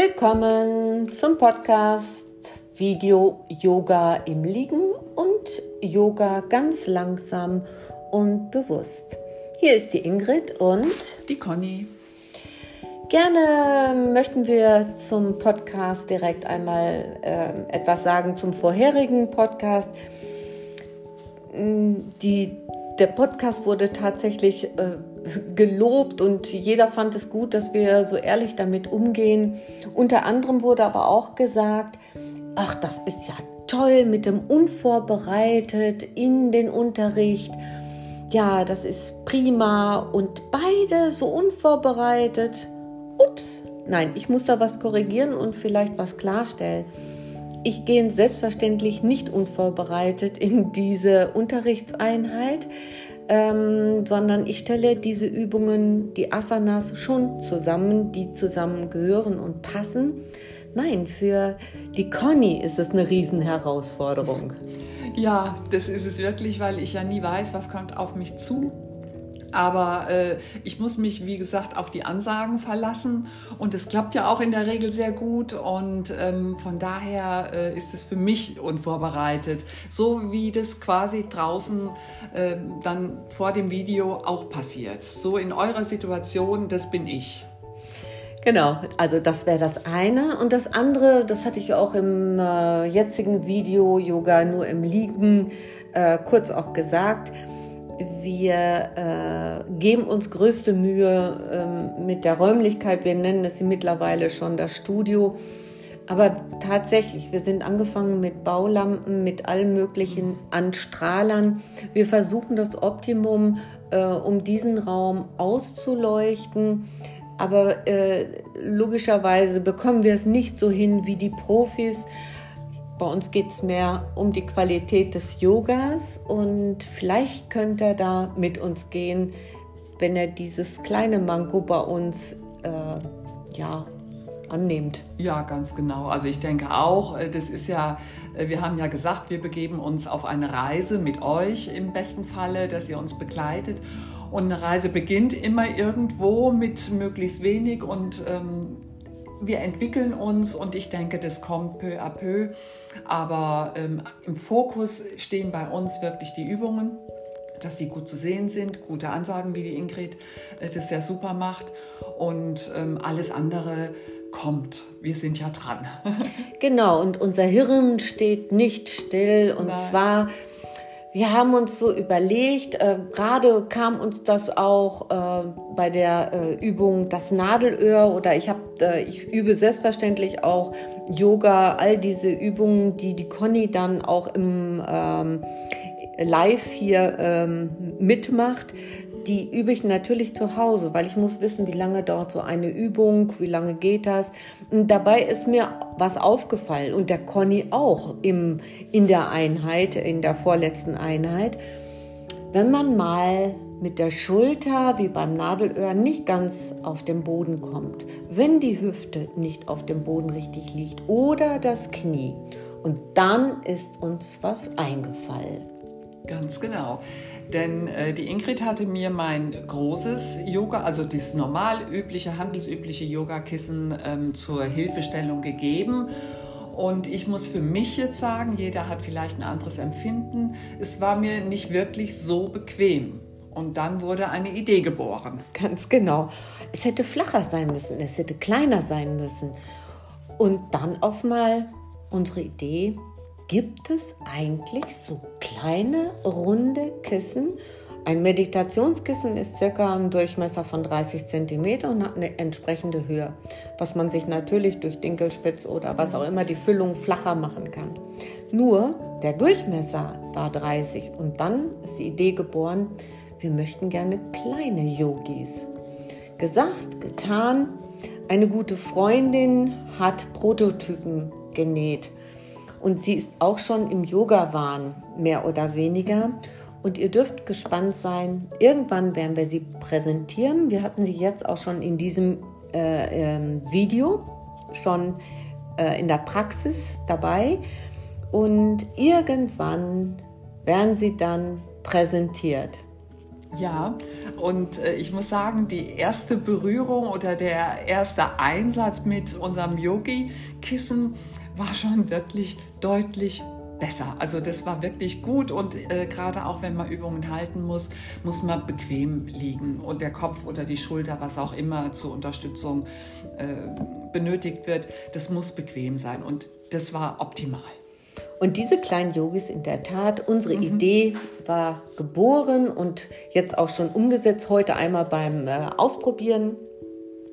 Willkommen zum Podcast Video Yoga im Liegen und Yoga ganz langsam und bewusst. Hier ist die Ingrid und die Conny. Gerne möchten wir zum Podcast direkt einmal äh, etwas sagen zum vorherigen Podcast. Die, der Podcast wurde tatsächlich äh, gelobt und jeder fand es gut, dass wir so ehrlich damit umgehen. Unter anderem wurde aber auch gesagt, ach, das ist ja toll mit dem Unvorbereitet in den Unterricht. Ja, das ist prima und beide so unvorbereitet. Ups, nein, ich muss da was korrigieren und vielleicht was klarstellen. Ich gehe selbstverständlich nicht unvorbereitet in diese Unterrichtseinheit ähm, sondern ich stelle diese Übungen, die Asanas, schon zusammen, die zusammengehören und passen. Nein, für die Conny ist es eine Riesenherausforderung. Ja, das ist es wirklich, weil ich ja nie weiß, was kommt auf mich zu. Aber äh, ich muss mich, wie gesagt, auf die Ansagen verlassen und es klappt ja auch in der Regel sehr gut und ähm, von daher äh, ist es für mich unvorbereitet, so wie das quasi draußen äh, dann vor dem Video auch passiert. So in eurer Situation, das bin ich. Genau, also das wäre das eine. Und das andere, das hatte ich auch im äh, jetzigen Video Yoga nur im Liegen äh, kurz auch gesagt wir äh, geben uns größte Mühe ähm, mit der Räumlichkeit. Wir nennen es mittlerweile schon das Studio. Aber tatsächlich, wir sind angefangen mit Baulampen, mit allen möglichen Anstrahlern. Wir versuchen das Optimum, äh, um diesen Raum auszuleuchten. Aber äh, logischerweise bekommen wir es nicht so hin wie die Profis. Bei uns geht es mehr um die Qualität des Yogas und vielleicht könnte er da mit uns gehen, wenn er dieses kleine Manko bei uns äh, ja, annimmt. Ja, ganz genau. Also ich denke auch, äh, das ist ja, äh, wir haben ja gesagt, wir begeben uns auf eine Reise mit euch im besten Falle, dass ihr uns begleitet. Und eine Reise beginnt immer irgendwo mit möglichst wenig und ähm, wir entwickeln uns und ich denke, das kommt peu à peu. Aber ähm, im Fokus stehen bei uns wirklich die Übungen, dass die gut zu sehen sind, gute Ansagen, wie die Ingrid äh, das sehr super macht. Und ähm, alles andere kommt. Wir sind ja dran. genau, und unser Hirn steht nicht still. Und Nein. zwar wir haben uns so überlegt, äh, gerade kam uns das auch äh, bei der äh, Übung das Nadelöhr oder ich habe, äh, ich übe selbstverständlich auch Yoga, all diese Übungen, die die Conny dann auch im ähm, Live hier ähm, mitmacht die übe ich natürlich zu Hause, weil ich muss wissen, wie lange dauert so eine Übung, wie lange geht das. Und dabei ist mir was aufgefallen und der Conny auch im, in der Einheit, in der vorletzten Einheit. Wenn man mal mit der Schulter wie beim Nadelöhr nicht ganz auf den Boden kommt, wenn die Hüfte nicht auf dem Boden richtig liegt oder das Knie. Und dann ist uns was eingefallen. Ganz genau. Denn äh, die Ingrid hatte mir mein großes Yoga, also dieses normal übliche, handelsübliche Yogakissen ähm, zur Hilfestellung gegeben. Und ich muss für mich jetzt sagen, jeder hat vielleicht ein anderes Empfinden. Es war mir nicht wirklich so bequem. Und dann wurde eine Idee geboren. Ganz genau. Es hätte flacher sein müssen, es hätte kleiner sein müssen. Und dann auf mal unsere Idee, gibt es eigentlich so kleine runde Kissen? Ein Meditationskissen ist circa ein Durchmesser von 30 cm und hat eine entsprechende Höhe, was man sich natürlich durch Dinkelspitz oder was auch immer die Füllung flacher machen kann. Nur der Durchmesser war 30 und dann ist die Idee geboren, wir möchten gerne kleine Yogis. Gesagt, getan. Eine gute Freundin hat Prototypen genäht und sie ist auch schon im Yoga-Wahn, mehr oder weniger. Und ihr dürft gespannt sein. Irgendwann werden wir sie präsentieren. Wir hatten sie jetzt auch schon in diesem äh, äh, Video, schon äh, in der Praxis dabei. Und irgendwann werden sie dann präsentiert. Ja, und äh, ich muss sagen, die erste Berührung oder der erste Einsatz mit unserem Yogi-Kissen war schon wirklich deutlich besser. Also das war wirklich gut und äh, gerade auch wenn man Übungen halten muss, muss man bequem liegen und der Kopf oder die Schulter, was auch immer zur Unterstützung äh, benötigt wird, das muss bequem sein und das war optimal. Und diese kleinen Yogis in der Tat, unsere mhm. Idee war geboren und jetzt auch schon umgesetzt, heute einmal beim äh, Ausprobieren.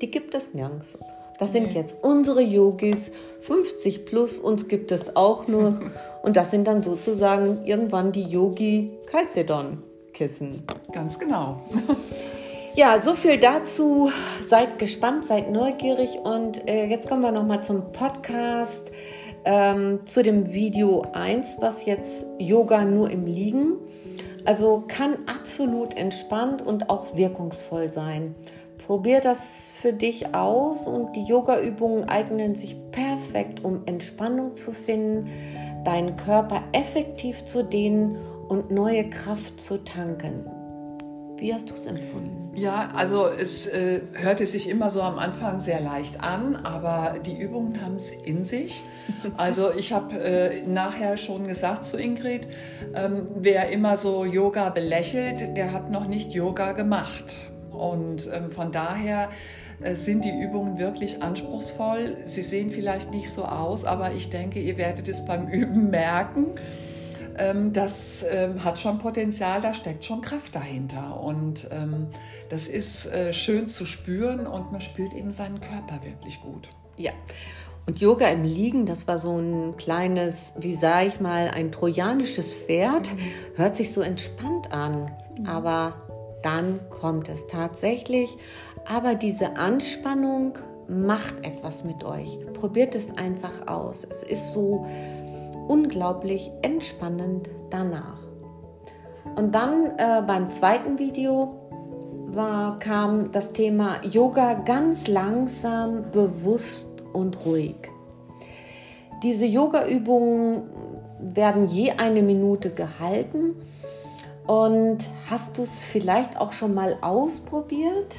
Die gibt es nirgends. Das sind jetzt unsere Yogis, 50 plus, uns gibt es auch nur. Und das sind dann sozusagen irgendwann die Yogi Chalcedon Kissen. Ganz genau. Ja, so viel dazu. Seid gespannt, seid neugierig und äh, jetzt kommen wir noch mal zum Podcast, ähm, zu dem Video 1, was jetzt Yoga nur im Liegen. Also kann absolut entspannt und auch wirkungsvoll sein. Probier das für dich aus und die Yoga-Übungen eignen sich perfekt, um Entspannung zu finden, deinen Körper effektiv zu dehnen und neue Kraft zu tanken. Wie hast du es empfunden? Ja, also es äh, hörte sich immer so am Anfang sehr leicht an, aber die Übungen haben es in sich. Also ich habe äh, nachher schon gesagt zu Ingrid, ähm, wer immer so Yoga belächelt, der hat noch nicht Yoga gemacht. Und ähm, von daher äh, sind die Übungen wirklich anspruchsvoll. Sie sehen vielleicht nicht so aus, aber ich denke, ihr werdet es beim Üben merken. Ähm, das ähm, hat schon Potenzial, da steckt schon Kraft dahinter. Und ähm, das ist äh, schön zu spüren und man spürt eben seinen Körper wirklich gut. Ja. Und Yoga im Liegen, das war so ein kleines, wie sage ich mal, ein trojanisches Pferd. Mhm. Hört sich so entspannt an, mhm. aber dann kommt es tatsächlich. Aber diese Anspannung macht etwas mit euch. Probiert es einfach aus. Es ist so unglaublich entspannend danach. Und dann äh, beim zweiten Video war, kam das Thema Yoga ganz langsam, bewusst und ruhig. Diese Yoga-Übungen werden je eine Minute gehalten und hast du es vielleicht auch schon mal ausprobiert?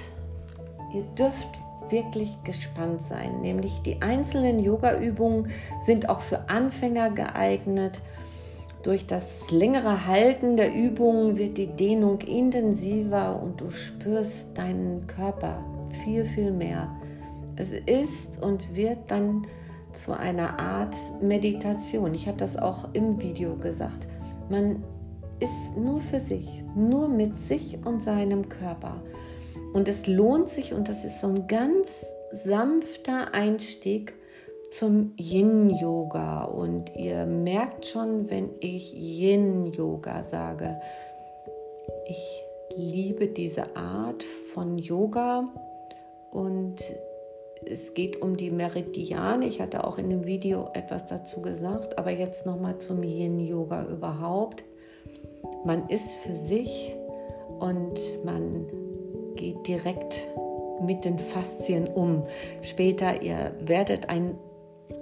Ihr dürft wirklich gespannt sein, nämlich die einzelnen Yoga-Übungen sind auch für Anfänger geeignet. Durch das längere Halten der Übungen wird die Dehnung intensiver und du spürst deinen Körper viel, viel mehr. Es ist und wird dann zu einer Art Meditation. Ich habe das auch im Video gesagt. Man ist nur für sich, nur mit sich und seinem Körper. Und es lohnt sich und das ist so ein ganz sanfter Einstieg zum Yin-Yoga. Und ihr merkt schon, wenn ich Yin-Yoga sage, ich liebe diese Art von Yoga und es geht um die Meridiane. Ich hatte auch in dem Video etwas dazu gesagt, aber jetzt nochmal zum Yin-Yoga überhaupt man ist für sich und man geht direkt mit den Faszien um. Später, ihr werdet ein,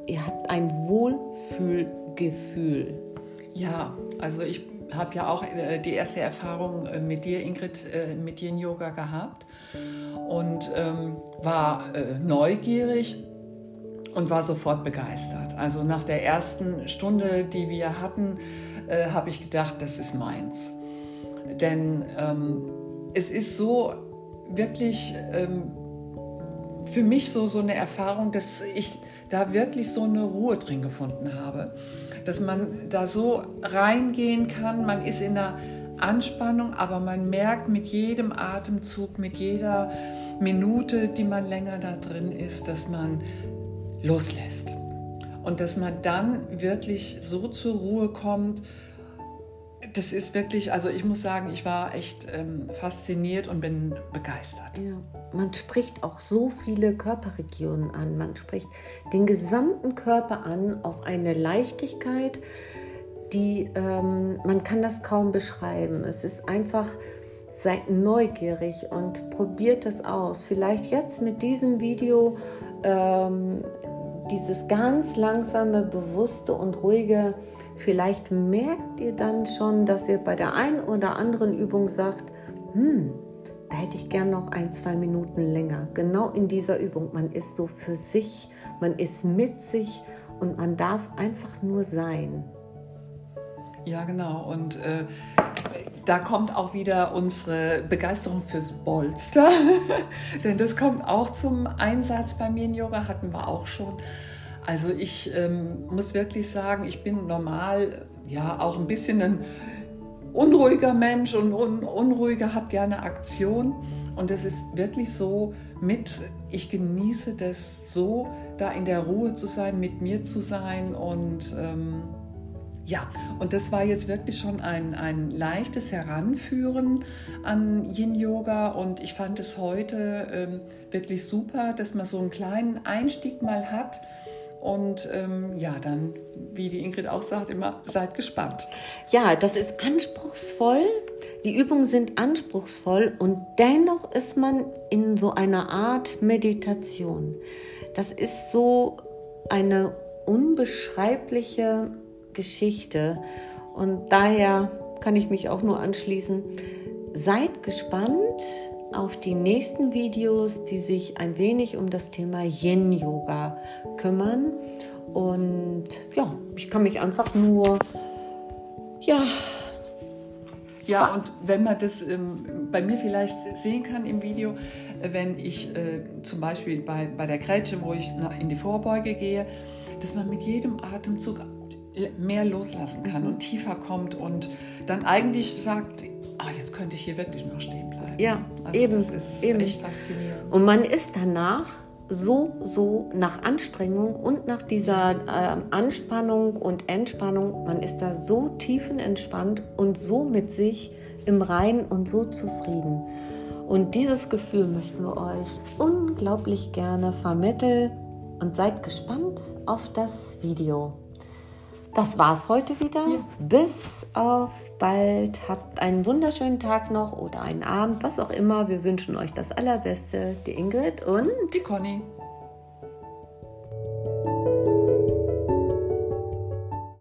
ihr habt ein Wohlfühlgefühl. Ja, also ich habe ja auch äh, die erste Erfahrung äh, mit dir, Ingrid, äh, mit Yin Yoga gehabt und ähm, war neugierig und war sofort begeistert. Also nach der ersten Stunde, die wir hatten, äh, habe ich gedacht, das ist meins. Denn ähm, es ist so wirklich ähm, für mich so, so eine Erfahrung, dass ich da wirklich so eine Ruhe drin gefunden habe. Dass man da so reingehen kann, man ist in der Anspannung, aber man merkt mit jedem Atemzug, mit jeder Minute, die man länger da drin ist, dass man loslässt. Und dass man dann wirklich so zur Ruhe kommt, das ist wirklich, also ich muss sagen, ich war echt ähm, fasziniert und bin begeistert. Ja, man spricht auch so viele Körperregionen an. Man spricht den gesamten Körper an auf eine Leichtigkeit, die ähm, man kann das kaum beschreiben. Es ist einfach, seid neugierig und probiert es aus. Vielleicht jetzt mit diesem Video ähm, dieses ganz langsame, bewusste und ruhige, vielleicht merkt ihr dann schon, dass ihr bei der einen oder anderen Übung sagt, hm, da hätte ich gern noch ein, zwei Minuten länger. Genau in dieser Übung. Man ist so für sich, man ist mit sich und man darf einfach nur sein. Ja, genau. Und äh, da kommt auch wieder unsere Begeisterung fürs Bolster. Denn das kommt auch zum Einsatz bei mir in Yoga, hatten wir auch schon. Also ich ähm, muss wirklich sagen, ich bin normal ja auch ein bisschen ein unruhiger Mensch und un unruhiger, habe gerne Aktion. Und es ist wirklich so mit, ich genieße das so, da in der Ruhe zu sein, mit mir zu sein. Und ähm, ja, und das war jetzt wirklich schon ein, ein leichtes Heranführen an Yin-Yoga. Und ich fand es heute ähm, wirklich super, dass man so einen kleinen Einstieg mal hat und ähm, ja, dann, wie die Ingrid auch sagt, immer seid gespannt. Ja, das ist anspruchsvoll. Die Übungen sind anspruchsvoll und dennoch ist man in so einer Art Meditation. Das ist so eine unbeschreibliche Geschichte und daher kann ich mich auch nur anschließen. Seid gespannt auf die nächsten Videos, die sich ein wenig um das Thema Yin-Yoga kümmern. Und ja, ich kann mich einfach nur, ja. Ja, und wenn man das ähm, bei mir vielleicht sehen kann im Video, wenn ich äh, zum Beispiel bei, bei der Grätsche, wo ich in die Vorbeuge gehe, dass man mit jedem Atemzug mehr loslassen kann und tiefer kommt und dann eigentlich sagt, oh, jetzt könnte ich hier wirklich noch stehen bleiben. Ja, also eben. Das ist eben. echt faszinierend. Und man ist danach so, so nach Anstrengung und nach dieser äh, Anspannung und Entspannung, man ist da so tiefenentspannt und so mit sich im Reinen und so zufrieden. Und dieses Gefühl möchten wir euch unglaublich gerne vermitteln und seid gespannt auf das Video. Das war's heute wieder. Ja. Bis auf bald. Habt einen wunderschönen Tag noch oder einen Abend, was auch immer. Wir wünschen euch das Allerbeste. Die Ingrid und die Conny.